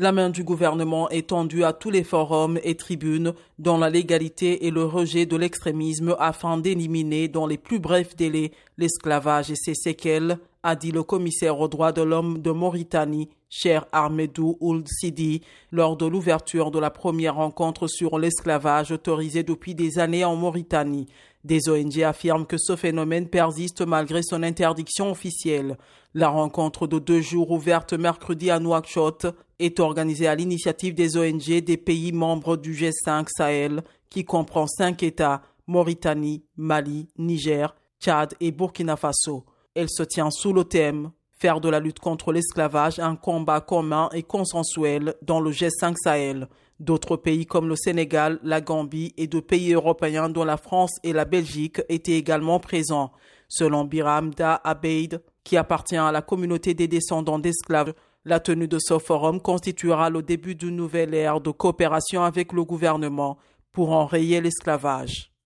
La main du gouvernement est tendue à tous les forums et tribunes dans la légalité et le rejet de l'extrémisme afin d'éliminer dans les plus brefs délais l'esclavage et ses séquelles, a dit le commissaire aux droits de l'homme de Mauritanie, cher Ahmedou Ould Sidi, lors de l'ouverture de la première rencontre sur l'esclavage autorisé depuis des années en Mauritanie. Des ONG affirment que ce phénomène persiste malgré son interdiction officielle. La rencontre de deux jours ouverte mercredi à Nouakchott est organisée à l'initiative des ONG des pays membres du G5 Sahel, qui comprend cinq États Mauritanie, Mali, Niger, Tchad et Burkina Faso. Elle se tient sous le thème Faire de la lutte contre l'esclavage un combat commun et consensuel dans le G5 Sahel. D'autres pays comme le Sénégal, la Gambie et deux pays européens dont la France et la Belgique étaient également présents. Selon Biram Da Abeid, qui appartient à la communauté des descendants d'esclaves, la tenue de ce forum constituera le début d'une nouvelle ère de coopération avec le gouvernement pour enrayer l'esclavage.